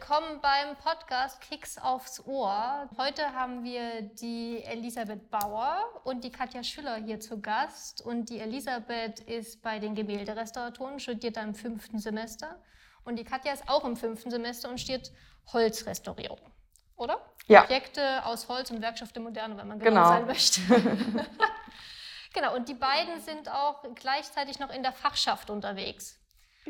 willkommen beim Podcast Kicks aufs Ohr. Heute haben wir die Elisabeth Bauer und die Katja Schüller hier zu Gast. Und die Elisabeth ist bei den Gemälderestauratoren, studiert da im fünften Semester. Und die Katja ist auch im fünften Semester und studiert Holzrestaurierung. Oder? Ja. Objekte aus Holz und Werkstoff der Moderne, wenn man genau, genau. sein möchte. genau, und die beiden sind auch gleichzeitig noch in der Fachschaft unterwegs.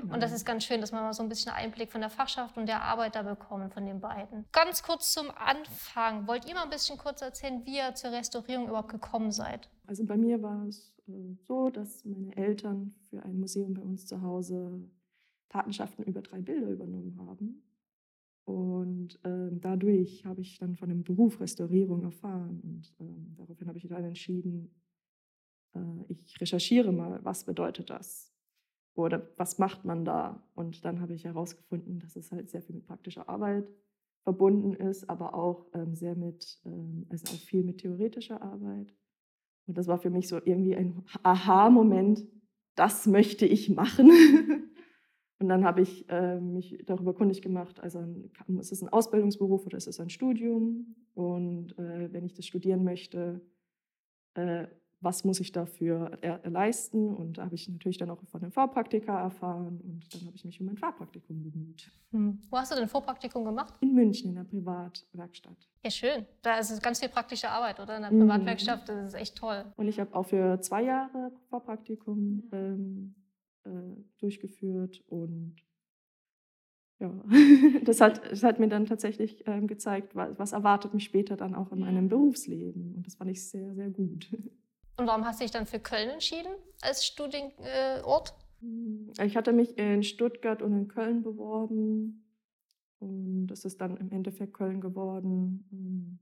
Genau. Und das ist ganz schön, dass man mal so ein bisschen Einblick von der Fachschaft und der Arbeiter bekommt von den beiden. Ganz kurz zum Anfang. Wollt ihr mal ein bisschen kurz erzählen, wie ihr zur Restaurierung überhaupt gekommen seid? Also bei mir war es äh, so, dass meine Eltern für ein Museum bei uns zu Hause Patenschaften über drei Bilder übernommen haben. Und ähm, dadurch habe ich dann von dem Beruf Restaurierung erfahren. Und ähm, daraufhin habe ich dann entschieden, äh, ich recherchiere mal, was bedeutet das? Oder was macht man da? Und dann habe ich herausgefunden, dass es halt sehr viel mit praktischer Arbeit verbunden ist, aber auch ähm, sehr mit, ähm, also auch viel mit theoretischer Arbeit. Und das war für mich so irgendwie ein Aha-Moment, das möchte ich machen. Und dann habe ich äh, mich darüber kundig gemacht, also ist es ein Ausbildungsberuf oder ist es ein Studium? Und äh, wenn ich das studieren möchte, äh, was muss ich dafür leisten. Und da habe ich natürlich dann auch von dem Vorpraktika erfahren und dann habe ich mich um mein Fahrpraktikum bemüht. Hm. Wo hast du denn Vorpraktikum gemacht? In München, in der Privatwerkstatt. Ja, schön. Da ist es ganz viel praktische Arbeit, oder? In der mhm. Privatwerkstatt, das ist echt toll. Und ich habe auch für zwei Jahre Vorpraktikum ähm, äh, durchgeführt und ja, das hat, das hat mir dann tatsächlich ähm, gezeigt, was, was erwartet mich später dann auch in meinem Berufsleben. Und das fand ich sehr, sehr gut. Und warum hast du dich dann für Köln entschieden als Studienort? Ich hatte mich in Stuttgart und in Köln beworben. Und das ist dann im Endeffekt Köln geworden.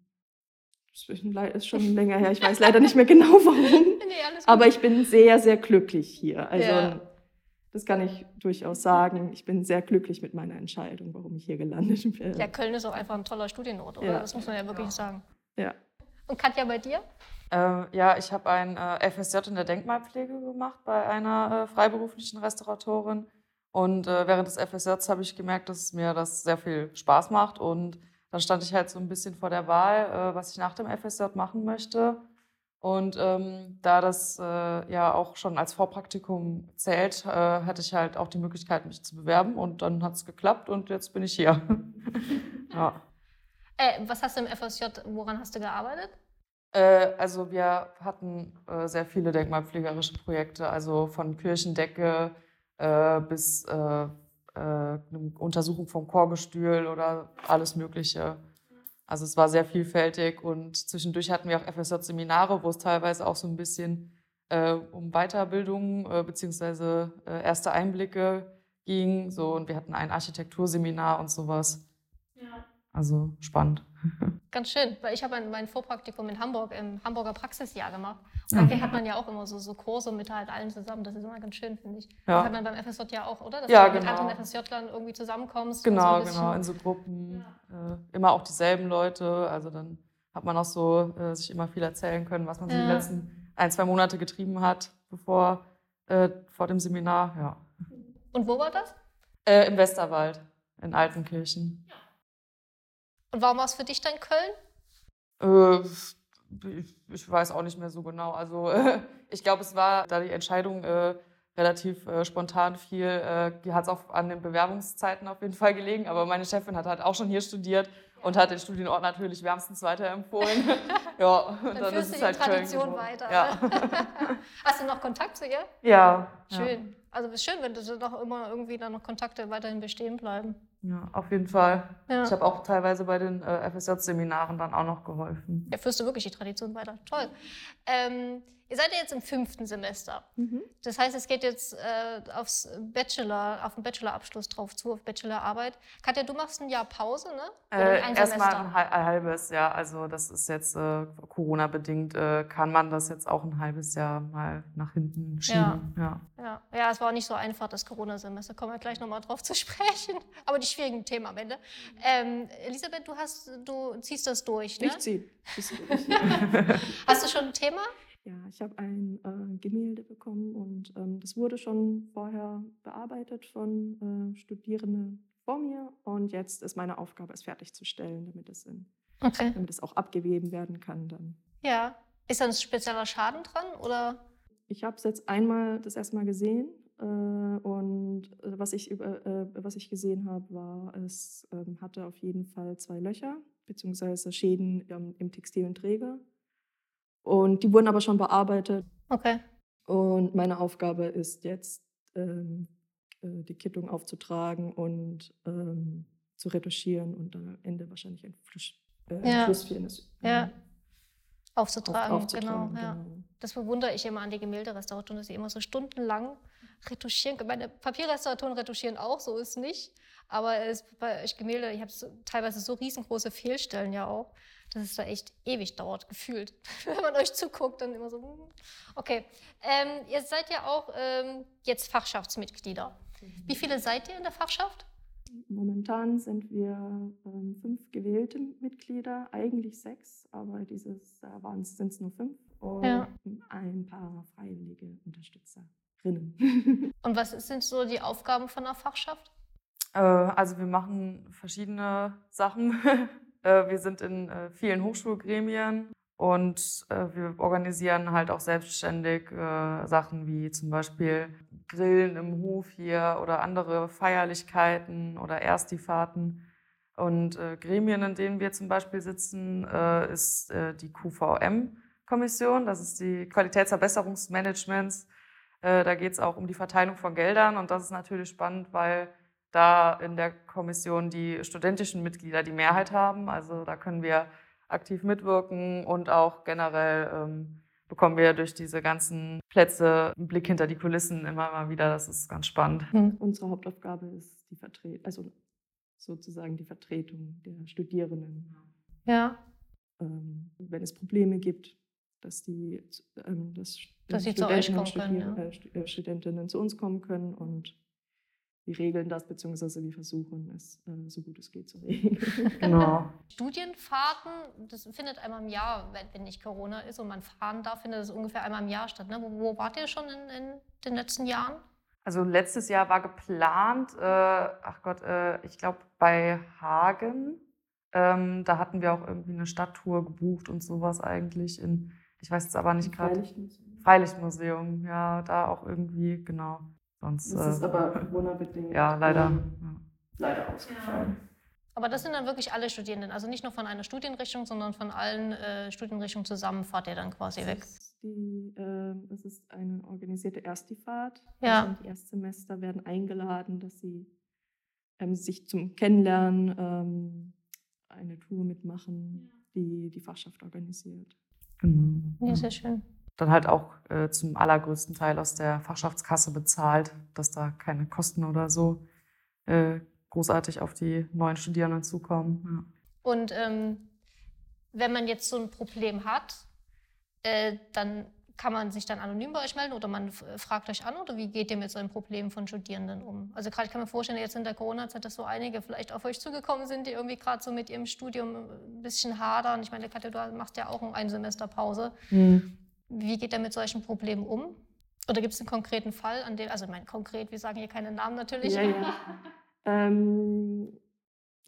Das ist schon länger her. Ich weiß leider nicht mehr genau warum. Nee, Aber ich bin sehr, sehr glücklich hier. Also ja. das kann ich durchaus sagen. Ich bin sehr glücklich mit meiner Entscheidung, warum ich hier gelandet bin. Ja, Köln ist auch einfach ein toller Studienort, oder? Ja. Das muss man ja wirklich sagen. Ja. Und Katja, bei dir? Äh, ja, ich habe ein äh, FSJ in der Denkmalpflege gemacht bei einer äh, freiberuflichen Restauratorin. Und äh, während des FSJs habe ich gemerkt, dass mir das sehr viel Spaß macht. Und dann stand ich halt so ein bisschen vor der Wahl, äh, was ich nach dem FSJ machen möchte. Und ähm, da das äh, ja auch schon als Vorpraktikum zählt, hatte ich halt auch die Möglichkeit, mich zu bewerben. Und dann hat es geklappt und jetzt bin ich hier. ja. was hast du im FSJ, woran hast du gearbeitet? Äh, also wir hatten äh, sehr viele denkmalpflegerische Projekte, also von Kirchendecke äh, bis äh, äh, eine Untersuchung vom Chorgestühl oder alles Mögliche. Also es war sehr vielfältig und zwischendurch hatten wir auch FSJ-Seminare, wo es teilweise auch so ein bisschen äh, um Weiterbildung äh, bzw. erste Einblicke ging. So, und wir hatten ein Architekturseminar und sowas. Ja. Also spannend. Ganz schön, weil ich habe mein Vorpraktikum in Hamburg im Hamburger Praxisjahr gemacht. Und da hat man ja auch immer so, so Kurse mit halt allen zusammen. Das ist immer ganz schön, finde ich. Ja. Das hat man beim FSJ ja auch, oder? Dass ja, du genau. mit anderen FSJ-Lern irgendwie zusammenkommst. Genau, so genau, in so Gruppen. Ja. Äh, immer auch dieselben Leute. Also dann hat man auch so äh, sich immer viel erzählen können, was man so die letzten ein, zwei Monate getrieben hat, bevor äh, vor dem Seminar. Ja. Und wo war das? Äh, Im Westerwald, in Altenkirchen. Ja. Und warum war es für dich dann Köln? Äh, ich, ich, weiß auch nicht mehr so genau. Also äh, ich glaube, es war da die Entscheidung äh, relativ äh, spontan viel. Äh, die hat es auch an den Bewerbungszeiten auf jeden Fall gelegen. Aber meine Chefin hat halt auch schon hier studiert und hat den Studienort natürlich wärmstens weiterempfohlen. ja, und dann, dann ist es halt Tradition weiter. Ja. Hast du noch Kontakt zu ihr? Ja. Schön. Ja. Also es ist schön, wenn du noch immer irgendwie dann noch Kontakte weiterhin bestehen bleiben. Ja, auf jeden Fall. Ja. Ich habe auch teilweise bei den äh, FSJ-Seminaren dann auch noch geholfen. Ja, führst du wirklich die Tradition weiter. Toll. Ähm, Ihr seid ja jetzt im fünften Semester. Mhm. Das heißt, es geht jetzt äh, aufs Bachelor, auf den Bachelorabschluss drauf zu, auf Bachelorarbeit. Katja, du machst ein Jahr Pause, ne? Äh, Erstmal ein, ein, halbes Jahr. Also das ist jetzt äh, Corona-bedingt, äh, kann man das jetzt auch ein halbes Jahr mal nach hinten schieben. Ja, ja. ja. ja es war auch nicht so einfach, das Corona-Semester. Kommen wir gleich nochmal drauf zu sprechen. Aber die schwierigen Themen am Ende. Ähm, Elisabeth, du, hast, du ziehst das durch, ne? Ich ziehe. hast du schon ein Thema? Ja, ich habe ein äh, Gemälde bekommen und ähm, das wurde schon vorher bearbeitet von äh, Studierenden vor mir und jetzt ist meine Aufgabe, es fertigzustellen, damit es, in, Okay. damit es auch abgegeben werden kann dann. Ja. Ist da ein spezieller Schaden dran oder? Ich habe es jetzt einmal das erste Mal gesehen äh, und äh, was ich, über, äh, was ich gesehen habe, war, es ähm, hatte auf jeden Fall zwei Löcher beziehungsweise Schäden ähm, im textilen Träger. Und die wurden aber schon bearbeitet. Okay. Und meine Aufgabe ist jetzt, ähm, äh, die Kittung aufzutragen und ähm, zu retuschieren und dann am Ende wahrscheinlich ein Fluss, äh, Ja. Flussviernis Ja. Aufzutragen, auf, aufzutragen. genau. Ja. Das bewundere ich immer an die Gemälderestauratoren, dass sie immer so stundenlang retuschieren. Meine Papierrestauratoren retuschieren auch, so ist nicht. Aber es, bei Gemälde, ich habe so, teilweise so riesengroße Fehlstellen ja auch, dass es da echt ewig dauert, gefühlt. Wenn man euch zuguckt, dann immer so. hm. Okay. Ähm, ihr seid ja auch ähm, jetzt Fachschaftsmitglieder. Wie viele seid ihr in der Fachschaft? Momentan sind wir ähm, fünf gewählte Mitglieder, eigentlich sechs, aber dieses Jahr sind es nur fünf und Ja. ein paar freiwillige Unterstützerinnen. Und was sind so die Aufgaben von der Fachschaft? Äh, also wir machen verschiedene Sachen. Äh, wir sind in äh, vielen Hochschulgremien und äh, wir organisieren halt auch selbstständig Sachen wie zum Beispiel Grillen im Hof hier oder andere Feierlichkeiten oder Erstifahrten. Und Gremien, in denen wir zum Beispiel sitzen, ist die QVM-Kommission. Das ist die Qualitätsverbesserungsmanagements. Da geht es auch um die Verteilung von Geldern und das ist natürlich spannend, weil da in der Kommission die studentischen Mitglieder die Mehrheit haben. Also da können wir aktiv mitwirken und auch generell ähm, bekommen wir durch diese ganzen Plätze einen Blick hinter die Kulissen immer mal wieder. Das ist ganz spannend. Unsere Hauptaufgabe ist die Vertretung, also sozusagen die Vertretung der Studierenden. Ja. Ähm, wenn es Probleme gibt, dass die ähm, dass, Dass die sie zu euch Studenten und kommen können, Studier- äh, äh, Studentinnen zu uns kommen können und wir regeln das, beziehungsweise wir versuchen es äh, so gut es geht zu regeln. Genau. Studienfahrten, das findet einmal im Jahr, wenn, wenn nicht Corona ist und man fahren darf, findet das ungefähr einmal im Jahr statt. Ne? Wo, wo wart ihr schon in, in den letzten Jahren? Also letztes Jahr war geplant, äh, ach Gott, äh, ich glaube bei Hagen. Ähm, da hatten wir auch irgendwie eine Stadttour gebucht und sowas eigentlich in, ich weiß jetzt aber nicht gerade. Freilichtmuseum. Freilichtmuseum, ja, da auch irgendwie, genau. Sonst, Das ist äh, aber Corona-bedingt. ja, leider. Leider ausgefallen. Aber das sind dann wirklich alle Studierenden, also nicht nur von einer Studienrichtung, sondern von allen äh, Studienrichtungen zusammen fahrt ihr dann quasi weg. Das ist, die, ähm, das ist eine organisierte Erstifahrt. Ja. Also die Erstsemester werden eingeladen, dass sie ähm, sich zum Kennenlernen ähm, eine Tour mitmachen, die die Fachschaft organisiert. Genau. Ja, sehr schön. Dann halt auch äh, zum allergrößten Teil aus der Fachschaftskasse bezahlt, dass da keine Kosten oder so äh, großartig auf die neuen Studierenden zukommen. Und ähm, wenn man jetzt so ein Problem hat, äh, dann kann man sich dann anonym bei euch melden oder man fragt euch an oder wie geht ihr mit so einem Problem von Studierenden um? Also gerade ich kann mir vorstellen, jetzt in der Corona-Zeit, dass so einige vielleicht auf euch zugekommen sind, die irgendwie gerade so mit ihrem Studium ein bisschen hadern. Ich meine, Katja, du machst ja auch ein Semesterpause. Ja. Mhm. Wie geht er mit solchen Problemen um? Oder gibt es einen konkreten Fall, an dem, also ich meine, konkret, wir sagen hier keine Namen natürlich. Ja, ja. ähm,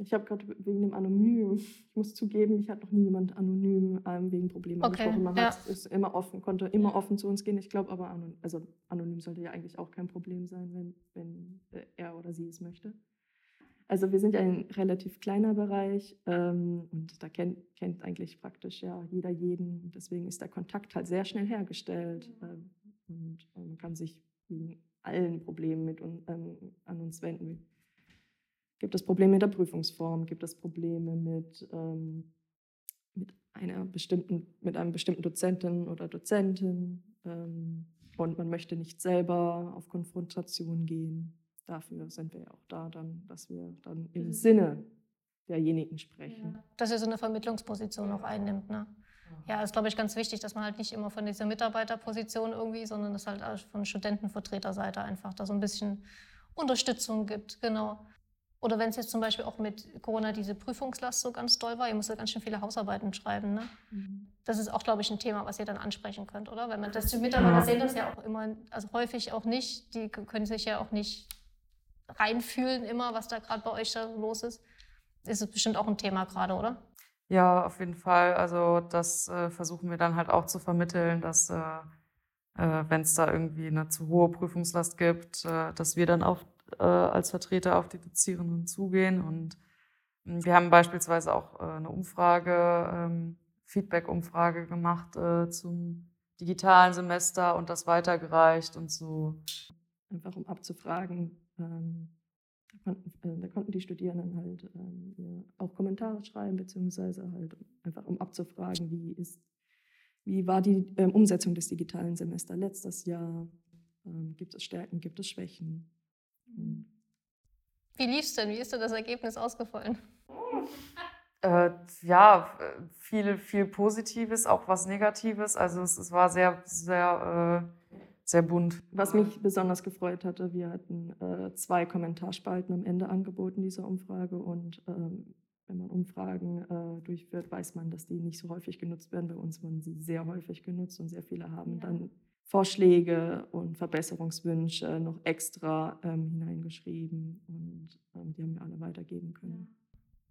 ich habe gerade wegen dem Anonym, ich muss zugeben, mich hat noch nie jemand anonym ähm, wegen Problemen Okay, angesprochen. Man ja. hat, ist immer offen, konnte immer offen zu uns gehen. Ich glaube aber, anonym, also anonym sollte ja eigentlich auch kein Problem sein, wenn, wenn äh, er oder sie es möchte. Also wir sind ja ein relativ kleiner Bereich ähm, und da kennt, kennt eigentlich praktisch ja jeder jeden. Deswegen ist der Kontakt halt sehr schnell hergestellt ähm, und äh, man kann sich wegen allen Problemen mit ähm, an uns wenden. Gibt es Probleme mit der Prüfungsform? Gibt es Probleme mit, ähm, mit, einer bestimmten, mit einem bestimmten Dozenten oder Dozentin? Ähm, und man möchte nicht selber auf Konfrontation gehen. Dafür sind wir ja auch da, dann, dass wir dann im Sinne derjenigen sprechen. Dass ihr so eine Vermittlungsposition auch einnimmt. Ne? Ja, ist, glaube ich, ganz wichtig, dass man halt nicht immer von dieser Mitarbeiterposition irgendwie, sondern dass halt auch von Studentenvertreterseite einfach da so ein bisschen Unterstützung gibt. Genau. Oder wenn es jetzt zum Beispiel auch mit Corona diese Prüfungslast so ganz doll war, ihr müsst ja ganz schön viele Hausarbeiten schreiben. Ne? Das ist auch, glaube ich, ein Thema, was ihr dann ansprechen könnt, oder? Wenn man das, die Mitarbeiter Ja. sehen das ja auch immer, also häufig auch nicht, die können sich ja auch nicht reinfühlen immer, was da gerade bei euch da los ist? Ist es bestimmt auch ein Thema gerade, oder? Ja, auf jeden Fall. Also das äh, versuchen wir dann halt auch zu vermitteln, dass äh, äh, wenn es da irgendwie eine zu hohe Prüfungslast gibt, äh, dass wir dann auch äh, als Vertreter auf die Dozierenden zugehen. Und hm, wir haben beispielsweise auch äh, eine Umfrage, ähm, Feedback-Umfrage gemacht zum digitalen Semester und das weitergereicht und so. Einfach um abzufragen, ähm da konnten, äh, da konnten die Studierenden halt ähm, ja, auch Kommentare schreiben, beziehungsweise halt einfach um abzufragen, wie ist, wie war die ähm, Umsetzung des digitalen Semesters letztes Jahr? Ähm, gibt es Stärken, gibt es Schwächen? Wie lief es denn? Wie ist denn das Ergebnis ausgefallen? Äh, ja, viel, viel Positives, auch was Negatives. Also es, es war sehr, sehr äh, sehr bunt. Was mich besonders gefreut hatte, wir hatten äh, zwei Kommentarspalten am Ende angeboten dieser Umfrage und ähm, wenn man Umfragen äh, durchführt, weiß man, dass die nicht so häufig genutzt werden. Bei uns wurden sie sehr häufig genutzt und sehr viele haben ja. dann Vorschläge und Verbesserungswünsche noch extra ähm, hineingeschrieben und ähm, die haben wir alle weitergeben können.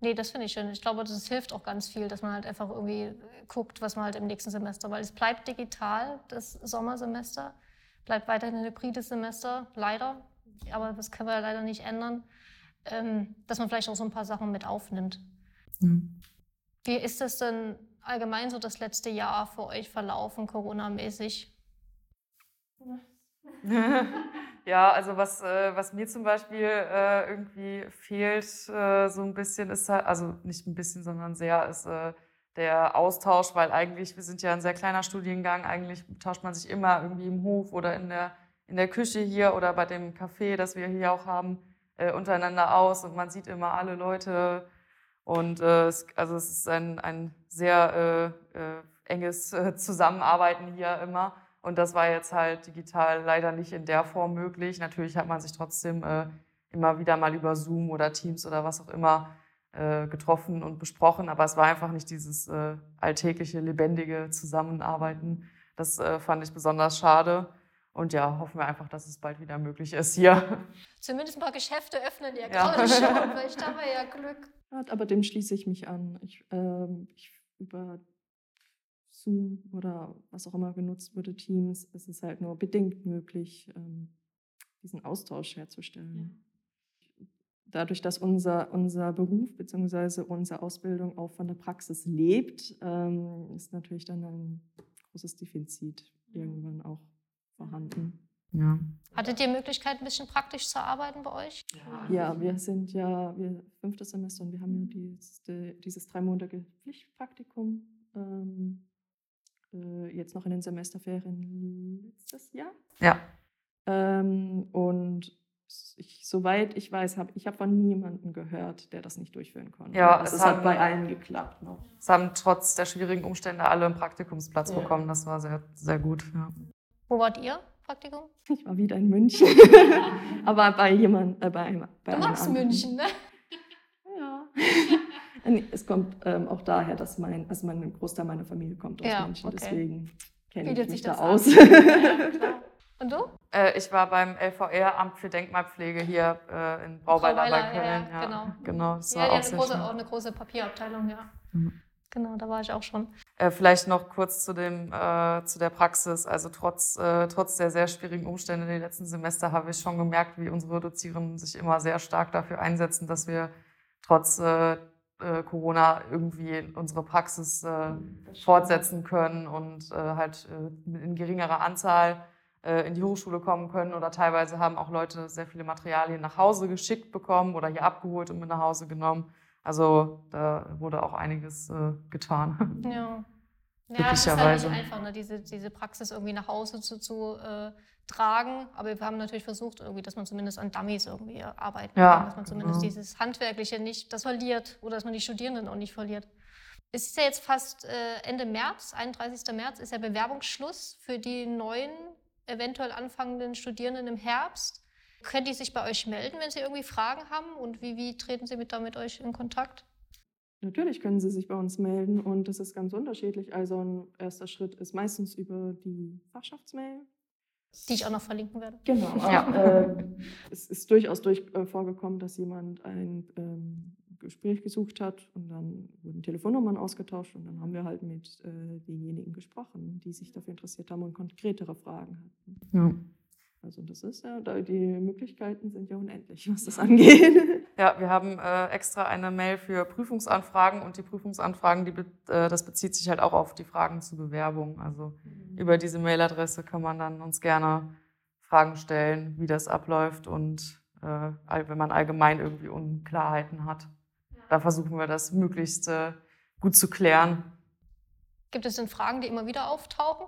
Nee, das finde ich schön. Ich glaube, das hilft auch ganz viel, dass man halt einfach irgendwie guckt, was man halt im nächsten Semester, weil es bleibt digital, das Sommersemester bleibt weiterhin ein hybrides Semester, leider. Aber das können wir leider nicht ändern. Ähm, dass man vielleicht auch so ein paar Sachen mit aufnimmt. Mhm. Wie ist das denn allgemein so das letzte Jahr für euch verlaufen, Corona-mäßig? ja, also was, äh, was mir zum Beispiel äh, irgendwie fehlt, äh, so ein bisschen ist halt, also nicht ein bisschen, sondern sehr, ist äh, der Austausch, weil eigentlich, wir sind ja ein sehr kleiner Studiengang, eigentlich tauscht man sich immer irgendwie im Hof oder in der, in der Küche hier oder bei dem Café, das wir hier auch haben, äh, untereinander aus und man sieht immer alle Leute. Und äh, es, also es ist ein, ein sehr äh, äh enges äh, Zusammenarbeiten hier immer. Und das war jetzt halt digital leider nicht in der Form möglich. Natürlich hat man sich trotzdem äh, immer wieder mal über Zoom oder Teams oder was auch immer äh, getroffen und besprochen, aber es war einfach nicht dieses äh, alltägliche, lebendige Zusammenarbeiten. Das äh, fand ich besonders schade. Und ja, hoffen wir einfach, dass es bald wieder möglich ist hier. Zumindest ein paar Geschäfte öffnen ja, ja. gerade schon. Vielleicht haben wir ja Glück. Aber dem schließe ich mich an. Ich, ähm, ich, über Zoom oder was auch immer genutzt wurde, Teams, ist es halt nur bedingt möglich, ähm, diesen Austausch herzustellen. Ja dadurch, dass unser, unser Beruf bzw. unsere Ausbildung auch von der Praxis lebt, ähm, ist natürlich dann ein großes Defizit irgendwann auch vorhanden. Ja. Hattet ihr Möglichkeit, ein bisschen praktisch zu arbeiten bei euch? Ja, wir sind ja wir fünftes Semester und wir haben ja dieses, dieses dreimonatige Pflichtpraktikum. Ähm, äh, jetzt noch in den Semesterferien letztes Jahr. Ja. Ähm, und ich, soweit ich weiß, habe ich habe von niemandem gehört, der das nicht durchführen konnte. Ja, also es, hat bei allen geklappt. Noch. Es haben trotz der schwierigen Umstände alle einen Praktikumsplatz ja. bekommen. Das war sehr, sehr gut. Ja. Wo wart ihr? Praktikum? Ich war wieder in München. Aber bei jemand, äh, bei, bei Du magst München, ne? Ja. es kommt ähm, auch daher, dass mein, also mein Großteil meiner Familie kommt aus ja, München, okay. deswegen kenne ich mich da aus. Ja, Und du? Äh, ich war beim LVR, Amt für Denkmalpflege hier äh, in Brauweiler, Brauweiler bei Köln. Ja, ja, genau. genau das ja, war auch, eine große, auch eine große Papierabteilung, ja. Mhm. Genau, da war ich auch schon. Äh, vielleicht noch kurz zu, dem, äh, zu der Praxis. Also trotz, äh, trotz der sehr schwierigen Umstände in den letzten Semester habe ich schon gemerkt, wie unsere Dozierenden sich immer sehr stark dafür einsetzen, dass wir trotz äh, Corona irgendwie unsere Praxis fortsetzen können und halt in geringerer Anzahl äh, in die Hochschule kommen können oder teilweise haben auch Leute sehr viele Materialien nach Hause geschickt bekommen oder hier abgeholt und mit nach Hause genommen. Also da wurde auch einiges äh, getan. Ja. Ja, es ist halt nicht einfach, ne, diese, diese Praxis irgendwie nach Hause zu, zu äh, tragen. Aber wir haben natürlich versucht, irgendwie, dass man zumindest an Dummies irgendwie arbeiten ja, kann, dass man zumindest genau. dieses Handwerkliche nicht das verliert oder dass man die Studierenden auch nicht verliert. Es ist ja jetzt fast äh, Ende März, 31. März ist ja Bewerbungsschluss für die neuen eventuell anfangenden Studierenden im Herbst. Können die sich bei euch melden, wenn sie irgendwie Fragen haben? Und wie, wie treten sie mit, da mit euch in Kontakt? Natürlich können sie sich bei uns melden und das ist ganz unterschiedlich. Also ein erster Schritt ist meistens über die Fachschaftsmail. Die ich auch noch verlinken werde. Genau. Ja. Äh, es ist durchaus durch, äh, vorgekommen, dass jemand ein ähm, Gespräch gesucht hat und dann wurden Telefonnummern ausgetauscht und dann haben wir halt mit äh, denjenigen gesprochen, die sich dafür interessiert haben und konkretere Fragen hatten. Ja. Also das ist ja, die Möglichkeiten sind ja unendlich, was das angeht. Ja, wir haben äh, extra eine Mail für Prüfungsanfragen und die Prüfungsanfragen, die, äh, das bezieht sich halt auch auf die Fragen zur Bewerbung. Also mhm. über diese Mailadresse kann man dann uns gerne Fragen stellen, wie das abläuft und äh, wenn man allgemein irgendwie Unklarheiten hat. Da versuchen wir das möglichst äh, gut zu klären. Gibt es denn Fragen, die immer wieder auftauchen?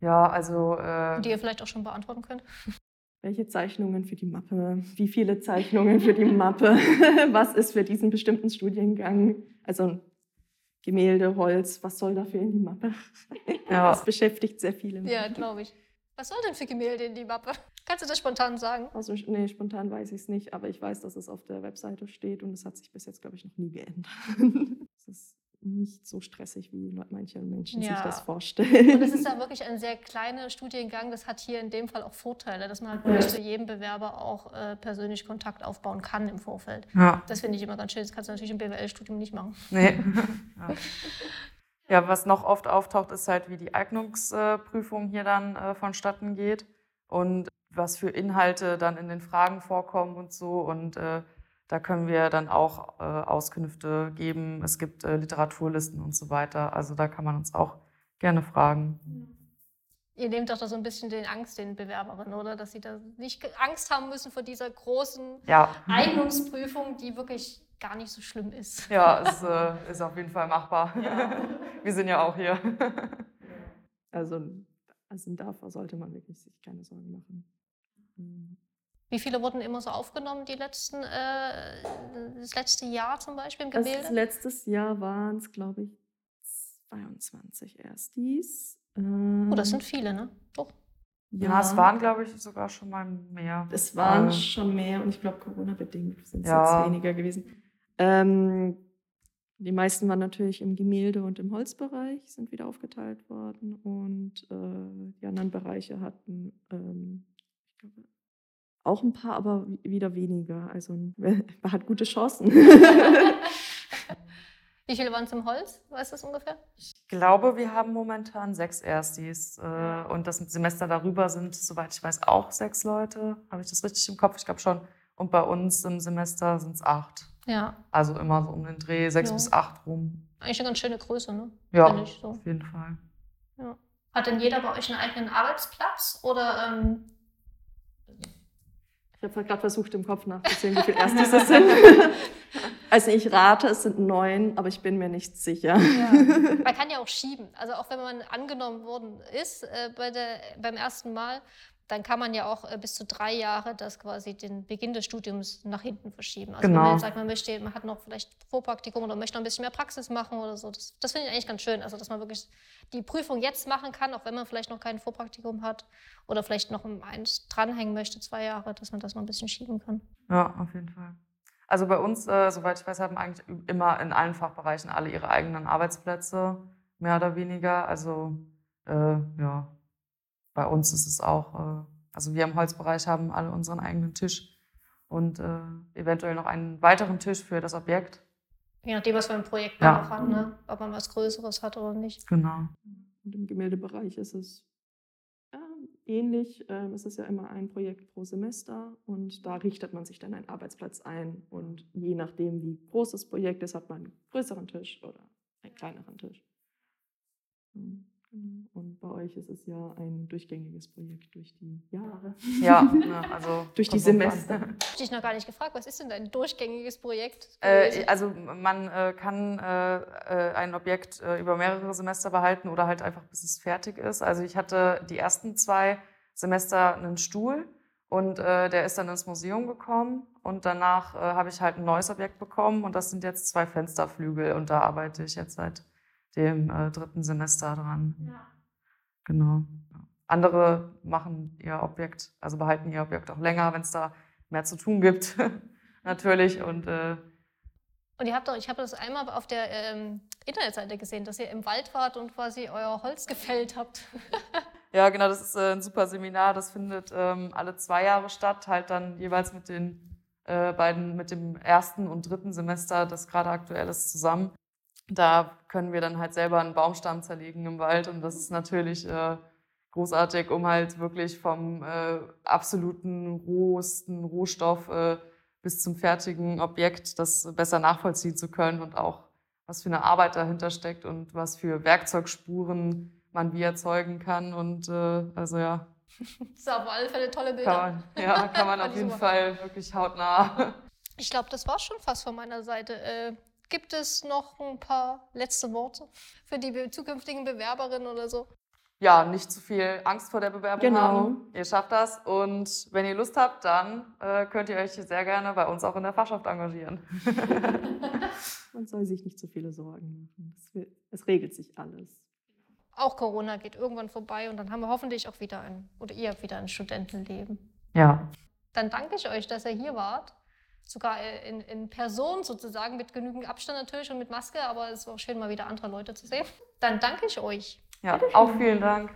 Ja, also. Äh, die ihr vielleicht auch schon beantworten könnt. Welche Zeichnungen für die Mappe? Wie viele Zeichnungen für die Mappe? was ist für diesen bestimmten Studiengang? Also Gemälde, Holz, was soll dafür in die Mappe? Ja. Das beschäftigt sehr viele. Menschen. Ja, glaube ich. Was soll denn für Gemälde in die Mappe? Kannst du das spontan sagen? Also, nee, spontan weiß ich es nicht, aber ich weiß, dass es auf der Webseite steht und es hat sich bis jetzt, glaube ich, noch nie geändert. Es ist nicht so stressig, wie manche Menschen ja. sich das vorstellen. Und es ist ja wirklich ein sehr kleiner Studiengang. Das hat hier in dem Fall auch Vorteile, dass man halt wirklich zu jedem Bewerber auch äh, persönlich Kontakt aufbauen kann im Vorfeld. Ja. Das finde ich immer ganz schön. Das kannst du natürlich im BWL-Studium nicht machen. Nee. ja. ja. was noch oft auftaucht, ist halt, wie die Eignungsprüfung hier dann äh, vonstatten geht und was für Inhalte dann in den Fragen vorkommen und so. Und äh, da können wir dann auch äh, Auskünfte geben. Es gibt äh, Literaturlisten und so weiter. Also da kann man uns auch gerne fragen. Ihr nehmt doch da so ein bisschen den Angst den Bewerberinnen, oder? Dass sie da nicht Angst haben müssen vor dieser großen ja. Eignungsprüfung, die wirklich gar nicht so schlimm ist. Ja, es äh, ist auf jeden Fall machbar. Ja. Wir sind ja auch hier. Also, also davor sollte man wirklich sich keine Sorgen machen. Mhm. Wie viele wurden immer so aufgenommen, die letzten, äh, das letzte Jahr zum Beispiel im Gemälde? Das letztes Jahr waren es, glaube ich, 22 Erstis. Ähm, oh, das sind viele, ne? Doch. Ja, ja es waren, glaube ich, sogar schon mal mehr. Es waren äh, schon mehr und ich glaube, Corona-bedingt sind es ja. jetzt weniger gewesen. Ähm, die meisten waren natürlich im Gemälde- und im Holzbereich, sind wieder aufgeteilt worden und äh, die anderen Bereiche hatten, ähm, auch ein paar, aber wieder weniger. Also man hat gute Chancen. Wie viele waren es im Holz? Weißt du das ungefähr? Ich glaube, wir haben momentan sechs Erstis. Äh, und das Semester darüber sind, soweit ich weiß, auch sechs Leute. Habe ich das richtig im Kopf? Ich glaube schon. Und bei uns im Semester sind es acht. Ja. Also immer so um den Dreh, sechs ja. bis acht rum. Eigentlich eine ganz schöne Größe, ne? Ja, so. auf jeden Fall. Ja. Hat denn jeder bei euch einen eigenen Arbeitsplatz? Oder ähm, ich habe gerade versucht, im Kopf nachzuzählen, wie viele Erstis es sind. also ich rate, es sind neun, aber ich bin mir nicht sicher. Ja. Man kann ja auch schieben. Also auch wenn man angenommen worden ist äh, bei der, beim ersten Mal, dann kann man ja auch äh, bis zu drei Jahre das quasi den Beginn des Studiums nach hinten verschieben. Also genau. wenn man jetzt sagt, man möchte, man hat noch vielleicht Vorpraktikum oder möchte noch ein bisschen mehr Praxis machen oder so, das, das finde ich eigentlich ganz schön. Also dass man wirklich die Prüfung jetzt machen kann, auch wenn man vielleicht noch kein Vorpraktikum hat oder vielleicht noch eins dranhängen möchte, zwei Jahre, dass man das noch ein bisschen schieben kann. Ja, auf jeden Fall. Also bei uns, äh, soweit ich weiß, haben eigentlich immer in allen Fachbereichen alle ihre eigenen Arbeitsplätze, mehr oder weniger. Also äh, ja, bei uns ist es auch, äh, also wir im Holzbereich haben alle unseren eigenen Tisch und äh, eventuell noch einen weiteren Tisch für das Objekt. Je nachdem, was für ein Projekt man ja. auch hat, ne? ob man was Größeres hat oder nicht. Genau. Und im Gemäldebereich ist es ja, ähnlich. Ähm, es ist ja immer ein Projekt pro Semester und da richtet man sich dann einen Arbeitsplatz ein. Und je nachdem, wie groß das Projekt ist, hat man einen größeren Tisch oder einen kleineren Tisch. Mhm. Und bei euch ist es ja ein durchgängiges Projekt durch die Jahre. Ja, also durch die Semester. Ich habe dich noch gar nicht gefragt, was ist denn ein durchgängiges Projekt? Äh, also man äh, kann äh, äh ein Objekt äh, über mehrere Semester behalten oder halt einfach bis es fertig ist. Also ich hatte die ersten zwei Semester einen Stuhl und äh, der ist dann ins Museum gekommen und danach habe ich halt ein neues Objekt bekommen und das sind jetzt zwei Fensterflügel und da arbeite ich jetzt seit dem äh, dritten Semester dran. Ja. Genau. Andere machen ihr Objekt, also behalten ihr Objekt auch länger, wenn es da mehr zu tun gibt, natürlich. Und, äh, und ihr habt doch, ich habe das einmal auf der ähm, Internetseite gesehen, dass ihr im Wald wart und quasi euer Holz gefällt habt. Ja, genau, das ist äh, ein super Seminar. Das findet ähm, alle zwei Jahre statt, halt dann jeweils mit den äh, beiden, mit dem ersten und dritten Semester, das gerade aktuell ist, zusammen. Da können wir dann halt selber einen Baumstamm zerlegen im Wald und das ist natürlich äh, großartig, um halt wirklich vom äh, absoluten rohesten Rohstoff äh, bis zum fertigen Objekt das besser nachvollziehen zu können und auch was für eine Arbeit dahinter steckt und was für Werkzeugspuren man wie erzeugen kann. Und äh, also ja. Das ist auf alle Fälle tolle Bilder. Kann man, ja, kann man auf jeden Fall wirklich hautnah. Ich glaube, das war schon fast von meiner Seite. Gibt es noch ein paar letzte Worte für die zukünftigen Bewerberinnen oder so? Ja, nicht zu viel Angst vor der Bewerbung Genau. haben. Ihr schafft das. Und wenn ihr Lust habt, dann äh, könnt ihr euch sehr gerne bei uns auch in der Fachschaft engagieren. Man soll sich nicht zu viele Sorgen machen. Es, regelt sich alles. Auch Corona geht irgendwann vorbei und dann haben wir hoffentlich auch wieder ein, oder ihr habt wieder ein Studentenleben. Ja. Dann danke ich euch, dass ihr hier wart. Sogar äh, in, in Person sozusagen, mit genügend Abstand natürlich und mit Maske, aber es war schön, mal wieder andere Leute zu sehen. Dann danke ich euch. Ja, auch vielen Dank.